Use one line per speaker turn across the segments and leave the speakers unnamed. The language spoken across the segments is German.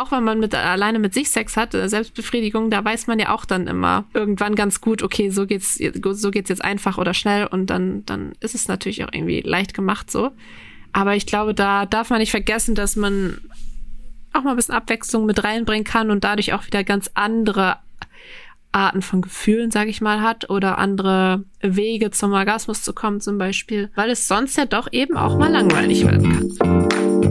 auch wenn man mit alleine mit sich Sex hat, äh, Selbstbefriedigung, da weiß man ja auch dann immer irgendwann ganz gut, okay, so geht's, so geht's jetzt einfach oder schnell und dann, dann ist es natürlich auch irgendwie leicht gemacht so. Aber ich glaube, da darf man nicht vergessen, dass man auch mal ein bisschen Abwechslung mit reinbringen kann und dadurch auch wieder ganz andere Arten von Gefühlen, sage ich mal, hat oder andere Wege zum Orgasmus zu kommen zum Beispiel, weil es sonst ja doch eben auch mal langweilig werden kann.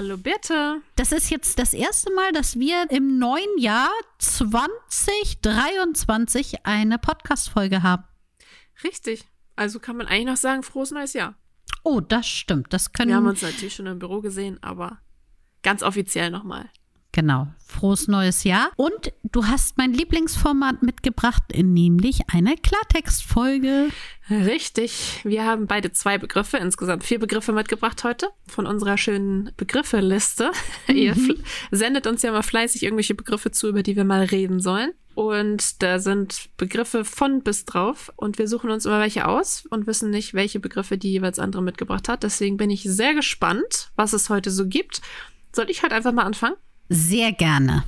Hallo
Birte.
Das ist jetzt das erste Mal, dass wir im neuen Jahr 2023 eine Podcast-Folge haben.
Richtig. Also kann man eigentlich noch sagen, frohes neues Jahr.
Oh, das stimmt. Das können
Wir haben uns natürlich schon im Büro gesehen, aber ganz offiziell nochmal.
Genau. Frohes neues Jahr. Und du hast mein Lieblingsformat mitgebracht, nämlich eine Klartextfolge.
Richtig. Wir haben beide zwei Begriffe, insgesamt vier Begriffe mitgebracht heute von unserer schönen Begriffeliste. Mhm. Ihr sendet uns ja mal fleißig irgendwelche Begriffe zu, über die wir mal reden sollen. Und da sind Begriffe von bis drauf. Und wir suchen uns immer welche aus und wissen nicht, welche Begriffe die jeweils andere mitgebracht hat. Deswegen bin ich sehr gespannt, was es heute so gibt. Soll ich heute einfach mal anfangen?
Sehr gerne.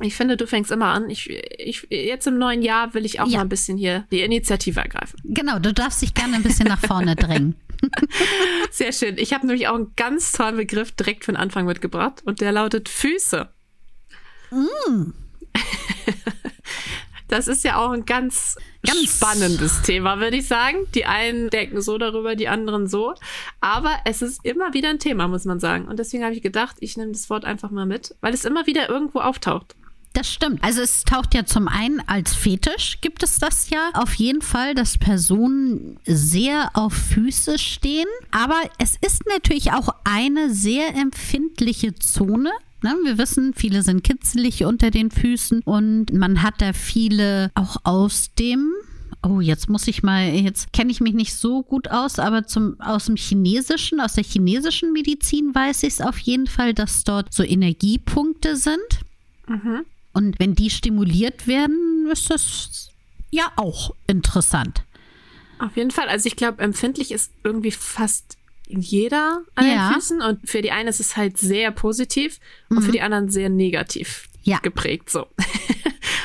Ich finde, du fängst immer an. Ich, ich, jetzt im neuen Jahr will ich auch ja. mal ein bisschen hier die Initiative ergreifen.
Genau, du darfst dich gerne ein bisschen nach vorne drängen.
Sehr schön. Ich habe nämlich auch einen ganz tollen Begriff direkt für den Anfang mitgebracht und der lautet Füße. Mm. Das ist ja auch ein ganz, ganz spannendes Thema, würde ich sagen. Die einen denken so darüber, die anderen so. Aber es ist immer wieder ein Thema, muss man sagen. Und deswegen habe ich gedacht, ich nehme das Wort einfach mal mit, weil es immer wieder irgendwo auftaucht.
Das stimmt. Also es taucht ja zum einen als Fetisch, gibt es das ja auf jeden Fall, dass Personen sehr auf Füße stehen. Aber es ist natürlich auch eine sehr empfindliche Zone, Ne, wir wissen, viele sind kitzelig unter den Füßen und man hat da viele auch aus dem Oh, jetzt muss ich mal, jetzt kenne ich mich nicht so gut aus, aber zum, aus dem Chinesischen, aus der chinesischen Medizin weiß ich es auf jeden Fall, dass dort so Energiepunkte sind. Mhm. Und wenn die stimuliert werden, ist das ja auch interessant.
Auf jeden Fall. Also ich glaube, empfindlich ist irgendwie fast jeder an ja. den Füßen und für die einen ist es halt sehr positiv mhm. und für mhm. die anderen sehr negativ ja. geprägt so.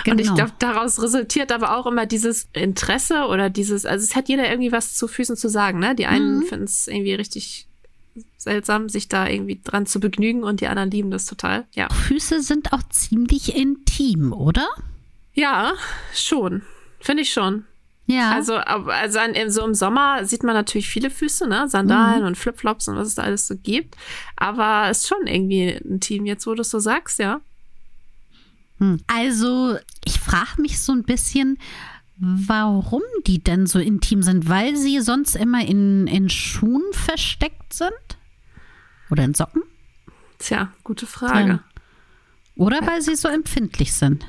Genau. Und ich genau. glaube, daraus resultiert aber auch immer dieses Interesse oder dieses, also es hat jeder irgendwie was zu Füßen zu sagen, ne? Die einen mhm. finden es irgendwie richtig seltsam, sich da irgendwie dran zu begnügen und die anderen lieben das total. Ja.
Füße sind auch ziemlich intim, oder?
Ja, schon. Finde ich schon. Ja. Also, also an, so im Sommer sieht man natürlich viele Füße, ne? Sandalen mhm. und Flipflops und was es da alles so gibt. Aber es ist schon irgendwie ein Team, jetzt wo du es so sagst, ja.
Hm. Also, ich frage mich so ein bisschen, warum die denn so intim sind. Weil sie sonst immer in, in Schuhen versteckt sind? Oder in Socken?
Tja, gute Frage. Ja.
Oder weil sie so empfindlich sind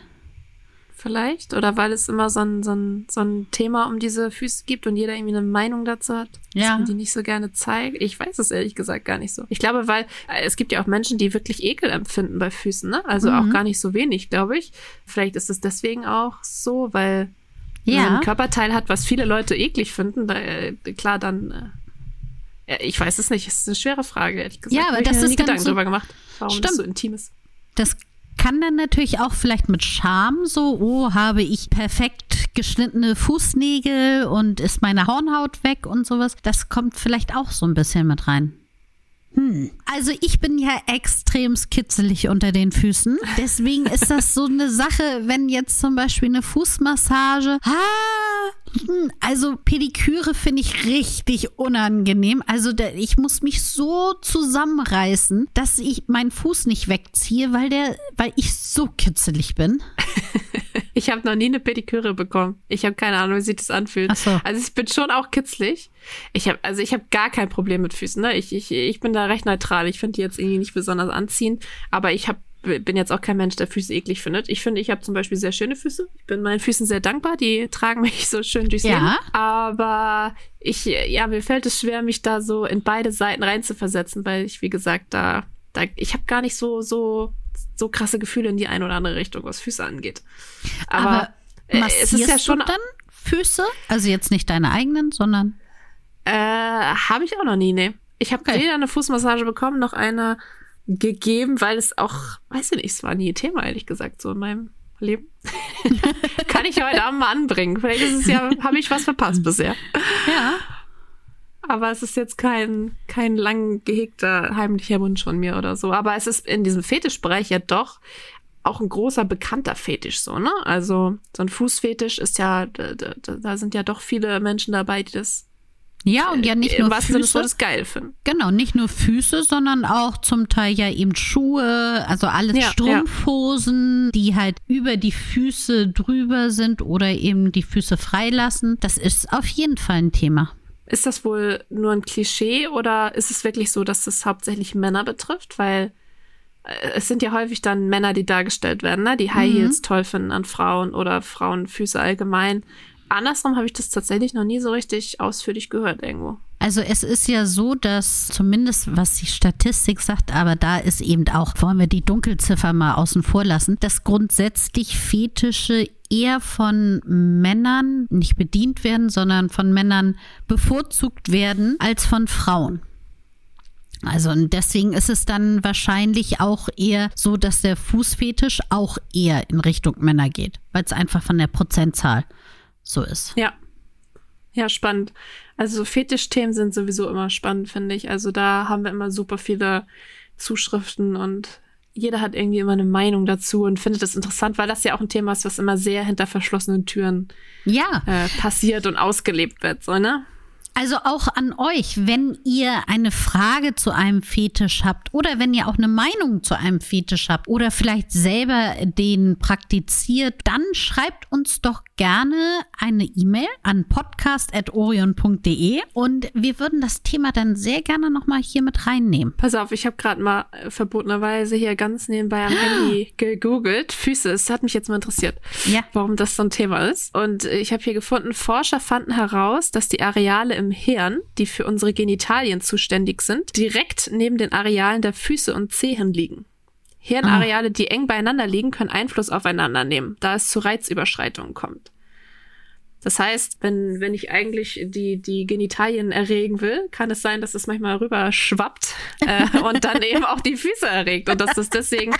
vielleicht? Oder weil es immer so ein, so, ein, so ein Thema um diese Füße gibt und jeder irgendwie eine Meinung dazu hat, ja. dass man die nicht so gerne zeigt? Ich weiß es ehrlich gesagt gar nicht so. Ich glaube, weil äh, es gibt ja auch Menschen, die wirklich Ekel empfinden bei Füßen, ne? Also mhm. auch gar nicht so wenig, glaube ich. Vielleicht ist es deswegen auch so, weil ja. man ein Körperteil hat, was viele Leute eklig finden. Da, äh, klar, dann. Äh, ich weiß es nicht. Es ist eine schwere Frage, ehrlich gesagt.
Ja, aber das ist nie
Gedanken
so,
drüber gemacht, warum stimmt. das so intim ist.
Das kann dann natürlich auch vielleicht mit Scham so, oh, habe ich perfekt geschnittene Fußnägel und ist meine Hornhaut weg und sowas. Das kommt vielleicht auch so ein bisschen mit rein. Hm. Also ich bin ja extrem kitzelig unter den Füßen. Deswegen ist das so eine Sache, wenn jetzt zum Beispiel eine Fußmassage. Ah, also Pediküre finde ich richtig unangenehm. Also der, ich muss mich so zusammenreißen, dass ich meinen Fuß nicht wegziehe, weil der, weil ich so kitzelig bin.
ich habe noch nie eine Pediküre bekommen. Ich habe keine Ahnung, wie sich das anfühlt. So. Also ich bin schon auch kitzlig. Ich habe also ich habe gar kein Problem mit Füßen. Ne? Ich, ich, ich bin da recht neutral. Ich finde die jetzt irgendwie nicht besonders anziehend, aber ich habe bin jetzt auch kein Mensch, der Füße eklig findet. Ich finde, ich habe zum Beispiel sehr schöne Füße. Ich bin meinen Füßen sehr dankbar. Die tragen mich so schön durchs
Ja.
Leben. Aber ich, ja, mir fällt es schwer, mich da so in beide Seiten reinzuversetzen, weil ich, wie gesagt, da, da ich habe gar nicht so, so, so krasse Gefühle in die eine oder andere Richtung, was Füße angeht. Aber,
Aber
äh, es ist ja schon.
du dann Füße? Also jetzt nicht deine eigenen, sondern
Äh, habe ich auch noch nie, ne. Ich habe
Okay.
weder eine Fußmassage bekommen, noch eine gegeben, weil es auch, weiß ich nicht, es war nie ein Thema, ehrlich gesagt, so in meinem Leben. Kann ich heute Abend mal anbringen. Vielleicht ist es ja, habe ich was verpasst bisher.
ja.
Aber es ist jetzt kein, kein lang gehegter heimlicher Wunsch von mir oder so. Aber es ist in diesem Fetischbereich ja doch auch ein großer bekannter Fetisch so, ne? Also so ein Fußfetisch ist ja, da, da, da sind ja doch viele Menschen dabei, die das
Ja, und ja nicht nur
des
Füße.
Wortes geil finden.
Genau, nicht nur Füße, sondern auch zum Teil ja eben Schuhe, also alles
Ja,
Strumpfhosen, die halt über die Füße drüber sind oder eben die Füße freilassen. Das ist auf jeden Fall ein Thema.
Ist das wohl nur ein Klischee oder ist es wirklich so, dass das hauptsächlich Männer betrifft? Weil äh, es sind ja häufig dann Männer, die dargestellt werden, ne? die High Heels toll finden an Frauen oder Frauenfüße allgemein. Andersrum habe ich das tatsächlich noch nie so richtig ausführlich gehört irgendwo.
Also es ist ja so, dass zumindest was die Statistik sagt, aber da ist eben auch, wollen wir die Dunkelziffer mal außen vor lassen, dass grundsätzlich Fetische eher von Männern nicht bedient werden, sondern von Männern bevorzugt werden als von Frauen. Also und deswegen ist es dann wahrscheinlich auch eher so, dass der Fußfetisch auch eher in Richtung Männer geht, weil es einfach von der Prozentzahl so ist.
Ja. Ja, spannend. Also so Fetischthemen sind sowieso immer spannend, finde ich. Also da haben wir immer super viele Zuschriften und jeder hat irgendwie immer eine Meinung dazu und findet das interessant, weil das ja auch ein Thema ist, was immer sehr hinter verschlossenen Türen
Ja.
äh, passiert und ausgelebt wird, so, ne?
Also auch an euch, wenn ihr eine Frage zu einem Fetisch habt oder wenn ihr auch eine Meinung zu einem Fetisch habt oder vielleicht selber den praktiziert, dann schreibt uns doch gerne eine E-Mail an podcast.orion.de und wir würden das Thema dann sehr gerne nochmal hier mit reinnehmen.
Pass auf, ich habe gerade mal äh, verbotenerweise hier ganz nebenbei am Handy gegoogelt. Füße, es hat mich jetzt mal interessiert,
Ja.
warum das so ein Thema ist. Und äh, ich habe hier gefunden, Forscher fanden heraus, dass die Areale im Hirn, die für unsere Genitalien zuständig sind, direkt neben den Arealen der Füße und Zehen liegen. Hirnareale, die eng beieinander liegen, können Einfluss aufeinander nehmen, da es zu Reizüberschreitungen kommt. Das heißt, wenn, wenn ich eigentlich die, die Genitalien erregen will, kann es sein, dass es manchmal rüber schwappt äh, und dann eben auch die Füße erregt. Und dass das deswegen,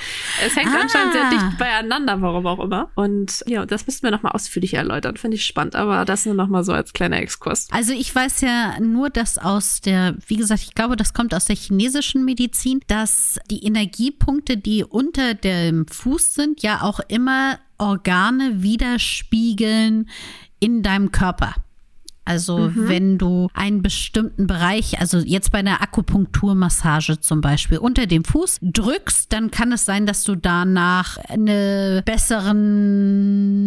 es hängt
Ah.
anscheinend sehr dicht beieinander, warum auch immer. Und ja, das müssten wir nochmal ausführlich erläutern. Finde ich spannend, aber das nur nochmal so als kleiner Exkurs.
Also ich weiß ja nur, dass aus der, wie gesagt, ich glaube, das kommt aus der chinesischen Medizin, dass die Energiepunkte, die unter dem Fuß sind, ja auch immer Organe widerspiegeln in deinem Körper. Also wenn du einen bestimmten Bereich, also jetzt bei einer Akupunkturmassage zum Beispiel, unter dem Fuß drückst, dann kann es sein, dass du danach eine besseren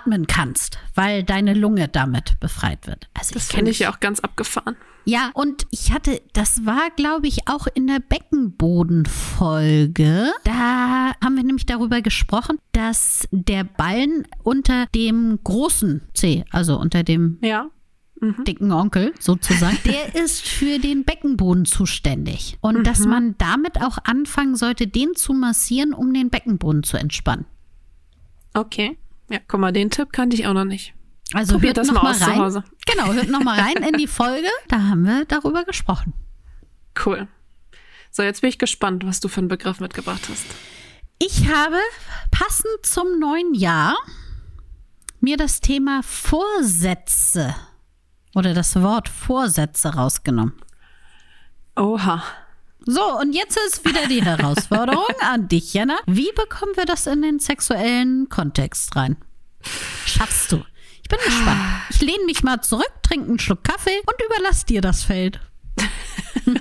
atmen kannst, weil deine Lunge damit befreit wird. Also
Das
kenn
finde ich ja auch ganz abgefahren.
ja, und ich hatte, das war, glaube ich, auch in der Beckenbodenfolge. Da haben wir nämlich darüber gesprochen, dass der Ballen unter dem großen C, also unter dem
Ja.
dicken Onkel sozusagen, der ist für den Beckenboden zuständig. Und dass man damit auch anfangen sollte, den zu massieren, um den Beckenboden zu entspannen.
Okay. Ja, guck mal, den Tipp kannte ich auch noch nicht.
Also
Probiert
hört
das
noch mal
aus zu
rein.
Hause.
Genau, hört noch mal rein in die Folge. Da haben wir darüber gesprochen.
Cool. So, jetzt bin ich gespannt, was du für einen Begriff mitgebracht hast.
Ich habe passend zum neuen Jahr mir das Thema Vorsätze oder das Wort Vorsätze rausgenommen.
Oha.
So, und jetzt ist wieder die Herausforderung an dich, Jana. Wie bekommen wir das in den sexuellen Kontext rein? Schaffst du? Ich bin gespannt. Ich lehne mich mal zurück, trinke einen Schluck Kaffee und überlass dir das Feld.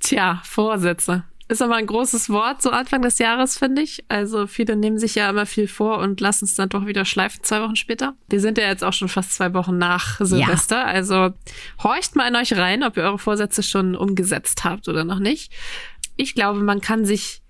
Tja, Vorsätze. Ist aber ein großes Wort, so Anfang des Jahres, finde ich. Also viele nehmen sich ja immer viel vor und lassen es dann doch wieder schleifen zwei Wochen später. Wir sind ja jetzt auch schon fast zwei Wochen nach Silvester. Also horcht mal in euch rein, ob ihr eure Vorsätze schon umgesetzt habt oder noch nicht. Ich glaube, man kann sich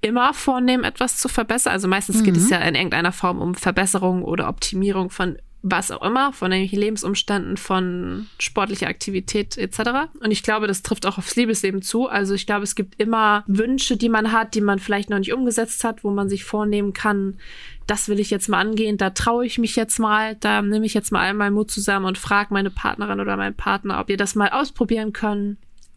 immer vornehmen, etwas zu verbessern. Also meistens geht es ja in irgendeiner Form um Verbesserung oder Optimierung von was auch immer, von irgendwelchen Lebensumständen, von sportlicher Aktivität etc. Und ich glaube, das trifft auch aufs Liebesleben zu. Also ich glaube, es gibt immer Wünsche, die man hat, die man vielleicht noch nicht umgesetzt hat, wo man sich vornehmen kann, das will ich jetzt mal angehen, da traue ich mich jetzt mal, da nehme ich jetzt mal einmal Mut zusammen und frage meine Partnerin oder meinen Partner, ob wir das mal ausprobieren können.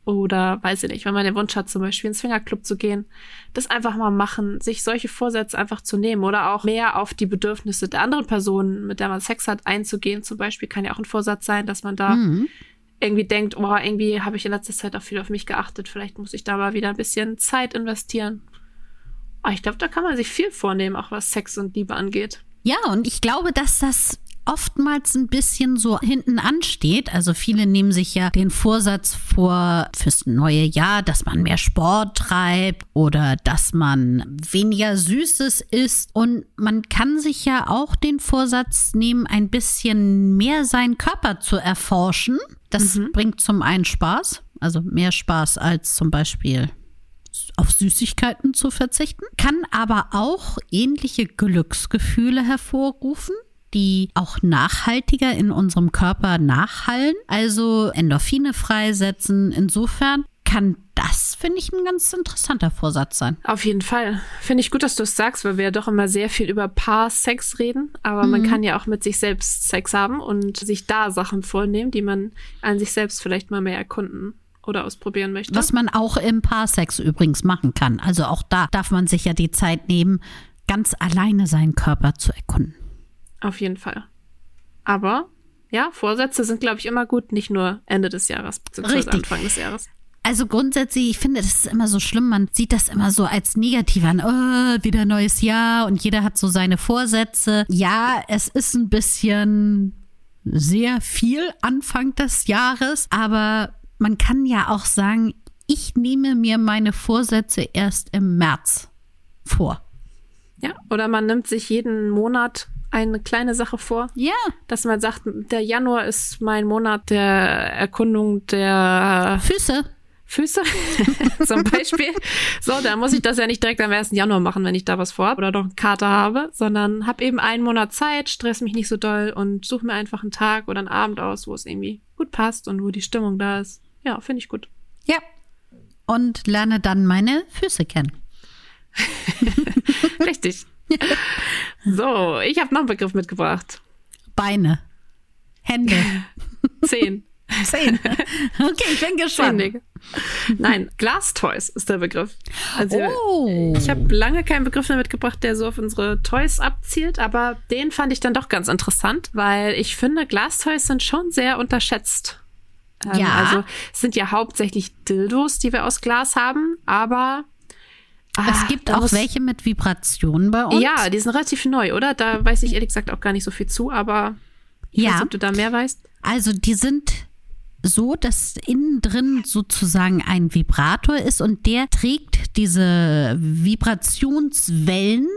Oder weiß ich nicht, wenn man den Wunsch hat, zum Beispiel ins Fingerclub zu gehen, das einfach mal machen, sich solche Vorsätze einfach zu nehmen oder auch mehr auf die Bedürfnisse der anderen Person, mit der man Sex hat, einzugehen. Zum Beispiel kann ja auch ein Vorsatz sein, dass man da mhm. irgendwie denkt, oh, irgendwie habe ich in letzter Zeit auch viel auf mich geachtet, vielleicht muss ich da mal wieder ein bisschen Zeit investieren. Aber ich glaube, da kann man sich viel vornehmen, auch was Sex und Liebe angeht.
Ja, und ich glaube, dass das oftmals ein bisschen so hinten ansteht. Also viele nehmen sich ja den Vorsatz vor fürs neue Jahr, dass man mehr Sport treibt oder dass man weniger Süßes isst. Und man kann sich ja auch den Vorsatz nehmen, ein bisschen mehr seinen Körper zu erforschen. Das mhm. bringt zum einen Spaß, also mehr Spaß als zum Beispiel auf Süßigkeiten zu verzichten, kann aber auch ähnliche Glücksgefühle hervorrufen die auch nachhaltiger in unserem Körper nachhallen, also Endorphine freisetzen. Insofern kann das, finde ich, ein ganz interessanter Vorsatz sein.
Auf jeden Fall. Finde ich gut, dass du es sagst, weil wir ja doch immer sehr viel über Paar-Sex reden. Aber mhm. man kann ja auch mit sich selbst Sex haben und sich da Sachen vornehmen, die man an sich selbst vielleicht mal mehr erkunden oder ausprobieren möchte.
Was man auch im Paarsex übrigens machen kann. Also auch da darf man sich ja die Zeit nehmen, ganz alleine seinen Körper zu erkunden.
Auf jeden Fall. Aber ja, Vorsätze sind, glaube ich, immer gut, nicht nur Ende des Jahres, beziehungsweise Anfang des Jahres.
Also grundsätzlich, ich finde, das ist immer so schlimm. Man sieht das immer so als negativ an. Oh, wieder neues Jahr und jeder hat so seine Vorsätze. Ja, es ist ein bisschen sehr viel Anfang des Jahres, aber man kann ja auch sagen, ich nehme mir meine Vorsätze erst im März vor.
Ja, oder man nimmt sich jeden Monat eine kleine Sache vor.
Ja.
Dass man sagt, der Januar ist mein Monat der Erkundung der
Füße.
Füße zum Beispiel. So, da muss ich das ja nicht direkt am 1. Januar machen, wenn ich da was vorhabe oder noch einen Kater habe, sondern habe eben einen Monat Zeit, stress mich nicht so doll und suche mir einfach einen Tag oder einen Abend aus, wo es irgendwie gut passt und wo die Stimmung da ist. Ja, finde ich gut.
Ja. Und lerne dann meine Füße kennen.
Richtig. so, ich habe noch einen Begriff mitgebracht.
Beine. Hände.
Zehn.
Zehn. Okay, ich bin gespannt.
Zehn. Nein, Glastoys ist der Begriff. Also oh. ich habe lange keinen Begriff mehr mitgebracht, der so auf unsere Toys abzielt, aber den fand ich dann doch ganz interessant, weil ich finde, Glastoys sind schon sehr unterschätzt. Ähm, ja. Also es sind ja hauptsächlich Dildos, die wir aus Glas haben, aber
Ah, es gibt auch welche mit Vibrationen bei uns.
Ja, die sind relativ neu, oder? Da weiß ich ehrlich gesagt auch gar nicht so viel zu, aber ich ja. weiß, ob du da mehr weißt.
Also die sind so, dass innen drin sozusagen ein Vibrator ist und der trägt diese Vibrationswellen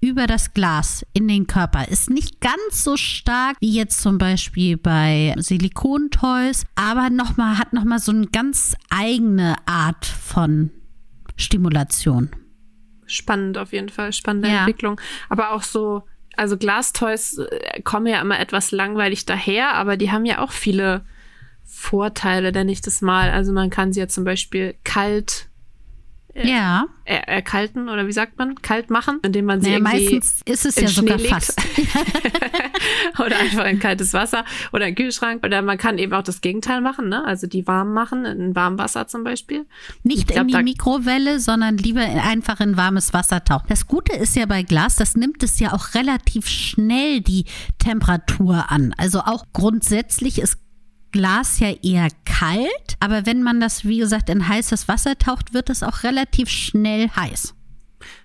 über das Glas in den Körper. Ist nicht ganz so stark wie jetzt zum Beispiel bei Silikontoys, aber noch mal, hat nochmal so eine ganz eigene Art von Stimulation
spannend auf jeden Fall, spannende ja. Entwicklung. Aber auch so, also Glastoys äh, kommen ja immer etwas langweilig daher, aber die haben ja auch viele Vorteile, denn ich das mal. Also man kann sie ja zum Beispiel kalt
äh, ja.
Er, erkalten oder wie sagt man? Kalt machen, indem man sie
naja,
irgendwie
meistens ist es ja Schnee sogar legt. fast.
oder einfach in kaltes Wasser oder in Kühlschrank. Oder man kann eben auch das Gegenteil machen, ne? Also die warm machen, in warmem Wasser zum Beispiel.
Nicht glaub, in die Mikrowelle, sondern lieber einfach in warmes Wasser tauchen. Das Gute ist ja bei Glas, das nimmt es ja auch relativ schnell die Temperatur an. Also auch grundsätzlich ist Glas ja eher kalt, aber wenn man das, wie gesagt, in heißes Wasser taucht, wird es auch relativ schnell heiß.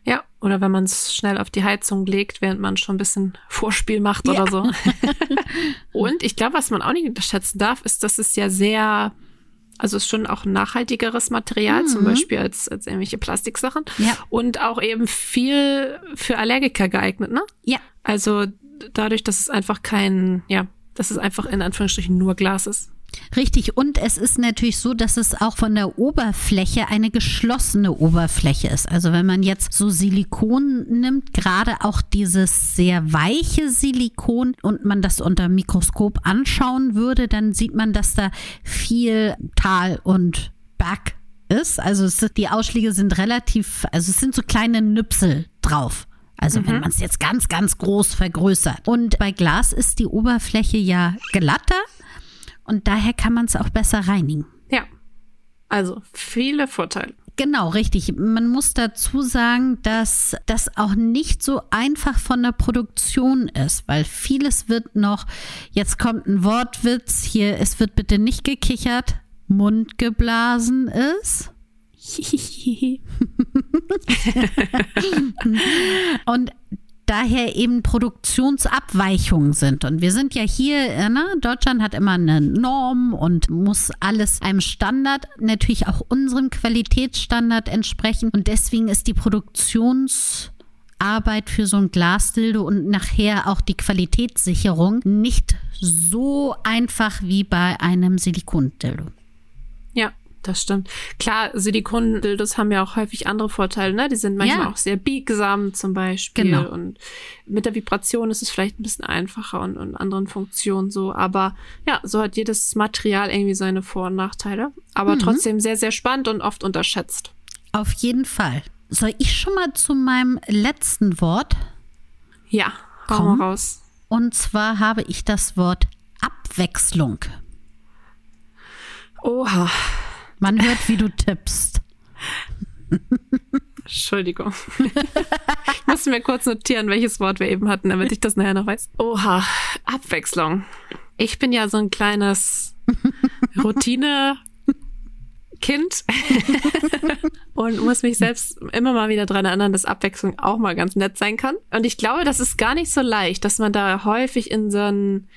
Ja, oder wenn man es schnell auf die Heizung legt, während man schon ein bisschen Vorspiel macht ja. oder so. Und ich glaube, was man auch nicht unterschätzen darf, ist, dass es ja sehr, also es ist schon auch ein nachhaltigeres Material, mhm. zum Beispiel als, als irgendwelche Plastiksachen.
Ja.
Und auch eben viel für Allergiker geeignet, ne?
Ja.
Also dadurch, dass es einfach kein, ja, dass es einfach in Anführungsstrichen nur Glas ist.
Richtig, und es ist natürlich so, dass es auch von der Oberfläche eine geschlossene Oberfläche ist. Also wenn man jetzt so Silikon nimmt, gerade auch dieses sehr weiche Silikon und man das unter Mikroskop anschauen würde, dann sieht man, dass da viel Tal und Berg ist. Also es, die Ausschläge sind relativ, also es sind so kleine Nüpsel drauf. Also mhm. wenn man es jetzt ganz, ganz groß vergrößert. Und bei Glas ist die Oberfläche ja glatter und daher kann man es auch besser reinigen.
Ja, also viele Vorteile.
Genau, richtig. Man muss dazu sagen, dass das auch nicht so einfach von der Produktion ist, weil vieles wird noch, jetzt kommt ein Wortwitz hier, es wird bitte nicht gekichert, Mund geblasen ist. und daher eben Produktionsabweichungen sind. Und wir sind ja hier, ne, Deutschland hat immer eine Norm und muss alles einem Standard, natürlich auch unserem Qualitätsstandard entsprechen. Und deswegen ist die Produktionsarbeit für so ein Glasdildo und nachher auch die Qualitätssicherung nicht so einfach wie bei einem Silikondildo.
Das stimmt. Klar, Silikon-Dildos haben ja auch häufig andere Vorteile, ne? Die sind manchmal ja. auch sehr biegsam zum Beispiel. Genau. Und mit der Vibration ist es vielleicht ein bisschen einfacher und, und anderen Funktionen so. Aber ja, so hat jedes Material irgendwie seine Vor- und Nachteile. Aber mhm. trotzdem sehr, sehr spannend und oft unterschätzt.
Auf jeden Fall. Soll ich schon mal zu meinem letzten Wort?
Ja, mal raus.
Und zwar habe ich das Wort Abwechslung.
Oha.
Man hört, wie du tippst.
Entschuldigung. ich musste mir kurz notieren, welches Wort wir eben hatten, damit ich das nachher noch weiß. Oha, Abwechslung. Ich bin ja so ein kleines Routine Kind und muss mich selbst immer mal wieder dran erinnern, dass Abwechslung auch mal ganz nett sein kann. Und ich glaube, das ist gar nicht so leicht, dass man da häufig in so ein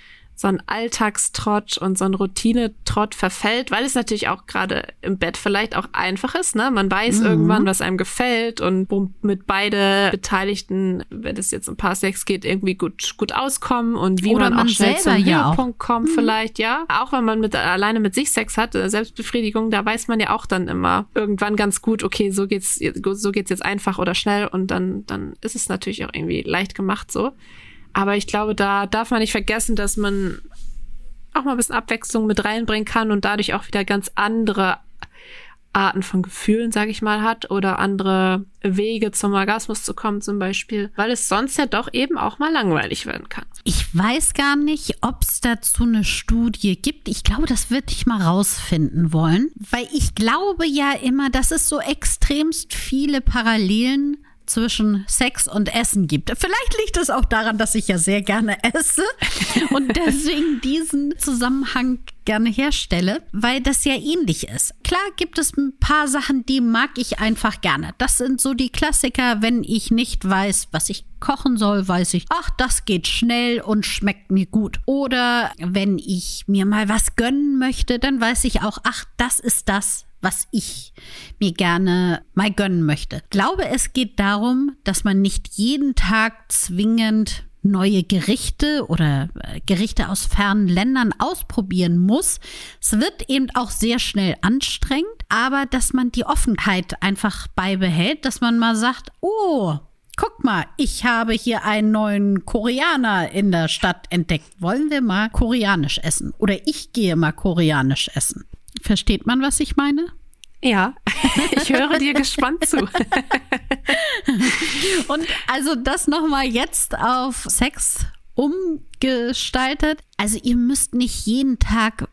so ein Alltagstrott und so ein Routinetrott verfällt, weil es natürlich auch gerade im Bett vielleicht auch einfach ist. Ne? Man weiß mhm. irgendwann, was einem gefällt und womit beide Beteiligten, wenn es jetzt um Paar Sex geht, irgendwie gut, gut auskommen und wie
Oder
man,
man
auch schnell zum
ja
Höhepunkt kommt mhm. vielleicht, ja. Auch wenn man mit alleine mit sich Sex hat, äh, Selbstbefriedigung, da weiß man ja auch dann immer irgendwann ganz gut, okay, so geht's, so geht's jetzt einfach oder schnell und dann, dann ist es natürlich auch irgendwie leicht gemacht so. Aber ich glaube, da darf man nicht vergessen, dass man auch mal ein bisschen Abwechslung mit reinbringen kann und dadurch auch wieder ganz andere Arten von Gefühlen, sage ich mal, hat oder andere Wege zum Orgasmus zu kommen zum Beispiel, weil es sonst ja doch eben auch mal langweilig werden kann.
Ich weiß gar nicht, ob es dazu eine Studie gibt. Ich glaube, das würde ich mal rausfinden wollen, weil ich glaube ja immer, dass es so extremst viele Parallelen zwischen Sex und Essen gibt. Vielleicht liegt es auch daran, dass ich ja sehr gerne esse und deswegen diesen Zusammenhang gerne herstelle, weil das ja ähnlich ist. Klar gibt es ein paar Sachen, die mag ich einfach gerne. Das sind so die Klassiker, wenn ich nicht weiß, was ich kochen soll, weiß ich, ach, das geht schnell und schmeckt mir gut. Oder wenn ich mir mal was gönnen möchte, dann weiß ich auch, ach, das ist das, was ich mir gerne mal gönnen möchte. Ich glaube, es geht darum, dass man nicht jeden Tag zwingend neue Gerichte oder äh, Gerichte aus fernen Ländern ausprobieren muss. Es wird eben auch sehr schnell anstrengend, aber dass man die Offenheit einfach beibehält, dass man mal sagt, oh, guck mal, ich habe hier einen neuen Koreaner in der Stadt entdeckt. Wollen wir mal koreanisch essen? Oder ich gehe mal koreanisch essen. Versteht man, was ich meine?
Ja, ich höre dir gespannt zu.
Und also das nochmal jetzt auf Sex umgestaltet. Also ihr müsst nicht jeden Tag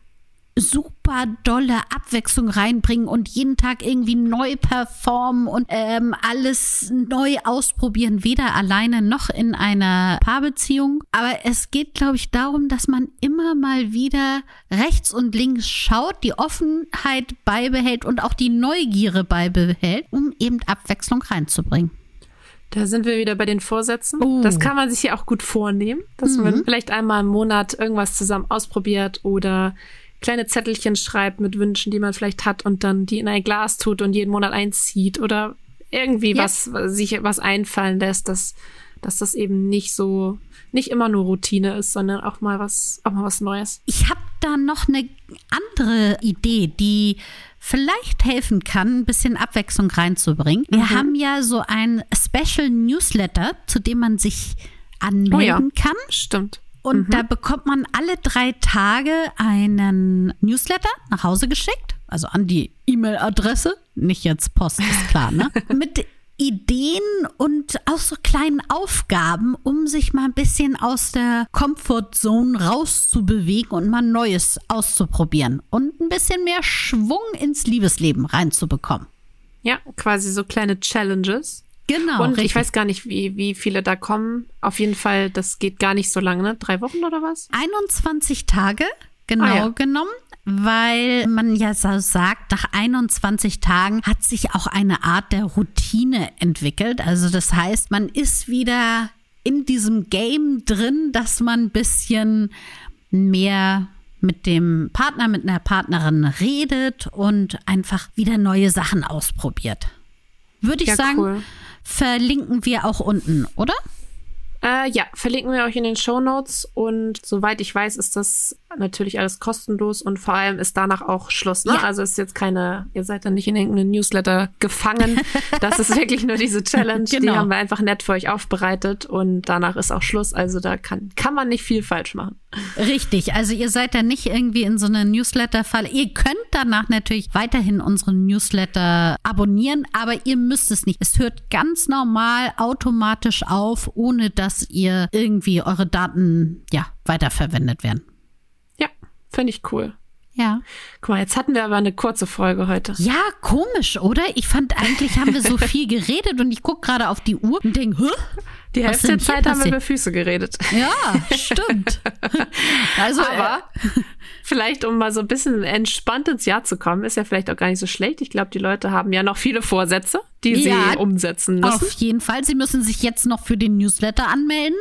super dolle Abwechslung reinbringen und jeden Tag irgendwie neu performen und ähm, alles neu ausprobieren, weder alleine noch in einer Paarbeziehung. Aber es geht, glaube ich, darum, dass man immer mal wieder rechts und links schaut, die Offenheit beibehält und auch die Neugierde beibehält, um eben Abwechslung reinzubringen.
Da sind wir wieder bei den Vorsätzen. Uh. Das kann man sich ja auch gut vornehmen, dass mhm. man vielleicht einmal im Monat irgendwas zusammen ausprobiert oder kleine Zettelchen schreibt mit Wünschen, die man vielleicht hat und dann die in ein Glas tut und jeden Monat einzieht oder irgendwie ja. was sich was einfallen lässt, dass dass das eben nicht so nicht immer nur Routine ist, sondern auch mal was auch mal was Neues.
Ich habe da noch eine andere Idee, die vielleicht helfen kann, ein bisschen Abwechslung reinzubringen. Wir
Mhm.
haben ja so ein Special Newsletter, zu dem man sich anmelden
Oh ja.
kann.
Stimmt.
Und da bekommt man alle drei Tage einen Newsletter nach Hause geschickt, also an die E-Mail-Adresse, nicht jetzt Post, ist klar, ne? Mit Ideen und auch so kleinen Aufgaben, um sich mal ein bisschen aus der Comfortzone rauszubewegen und mal Neues auszuprobieren und ein bisschen mehr Schwung ins Liebesleben reinzubekommen.
Ja, quasi so kleine Challenges.
Genau.
und
richtig.
ich weiß gar nicht, wie, wie viele da kommen. Auf jeden Fall, das geht gar nicht so lange, ne? Drei Wochen oder was?
21 Tage, genau
Ah, ja.
genommen, weil man ja so sagt, nach 21 Tagen hat sich auch eine Art der Routine entwickelt. Also das heißt, man ist wieder in diesem Game drin, dass man ein bisschen mehr mit dem Partner, mit einer Partnerin redet und einfach wieder neue Sachen ausprobiert. Würde ich
Ja,
sagen,
cool.
Verlinken wir auch unten, oder?
Äh, ja, verlinken wir euch in den Show Notes und soweit ich weiß, ist das natürlich alles kostenlos und vor allem ist danach auch Schluss. Ne?
Ja.
Also ist jetzt keine, ihr seid dann nicht in irgendeinem Newsletter gefangen. Das ist wirklich nur diese Challenge. Die
Genau.
haben wir einfach nett für euch aufbereitet und danach ist auch Schluss. Also da kann, kann man nicht viel falsch machen.
Richtig, also ihr seid da nicht irgendwie in so einer Newsletter-Falle. Ihr könnt danach natürlich weiterhin unseren Newsletter abonnieren, aber ihr müsst es nicht. Es hört ganz normal automatisch auf, ohne dass ihr irgendwie eure Daten ja weiterverwendet werden.
Finde ich cool.
Ja.
Guck mal, jetzt hatten wir aber eine kurze Folge heute.
Ja, komisch, oder? Ich fand eigentlich haben wir so viel geredet und ich gucke gerade auf die Uhr und denke, Hä?
Die Hälfte der Zeit haben wir über Füße geredet.
ja, stimmt. Also,
Aber vielleicht, um mal so ein bisschen entspannt ins Jahr zu kommen, ist ja vielleicht auch gar nicht so schlecht. Ich glaube, die Leute haben ja noch viele Vorsätze, die
Ja,
sie umsetzen
äh,
müssen.
auf jeden Fall, Sie müssen sich jetzt noch für den Newsletter anmelden.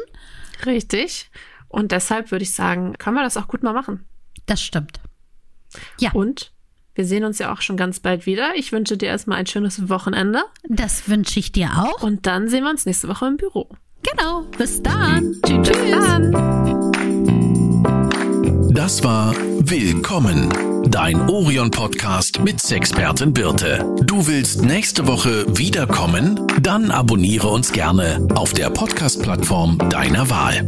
Richtig. Und deshalb würde ich sagen, können wir das auch gut mal machen.
Das stimmt. Ja.
Und wir sehen uns ja auch schon ganz bald wieder. Ich wünsche dir erstmal ein schönes Wochenende.
Das wünsche ich dir auch.
Und dann sehen wir uns nächste Woche im Büro.
Genau. Bis dann.
Bis dann.
Das war Willkommen, dein Orion-Podcast mit Sexpertin Birte. Du willst nächste Woche wiederkommen? Dann abonniere uns gerne auf der Podcast-Plattform deiner Wahl.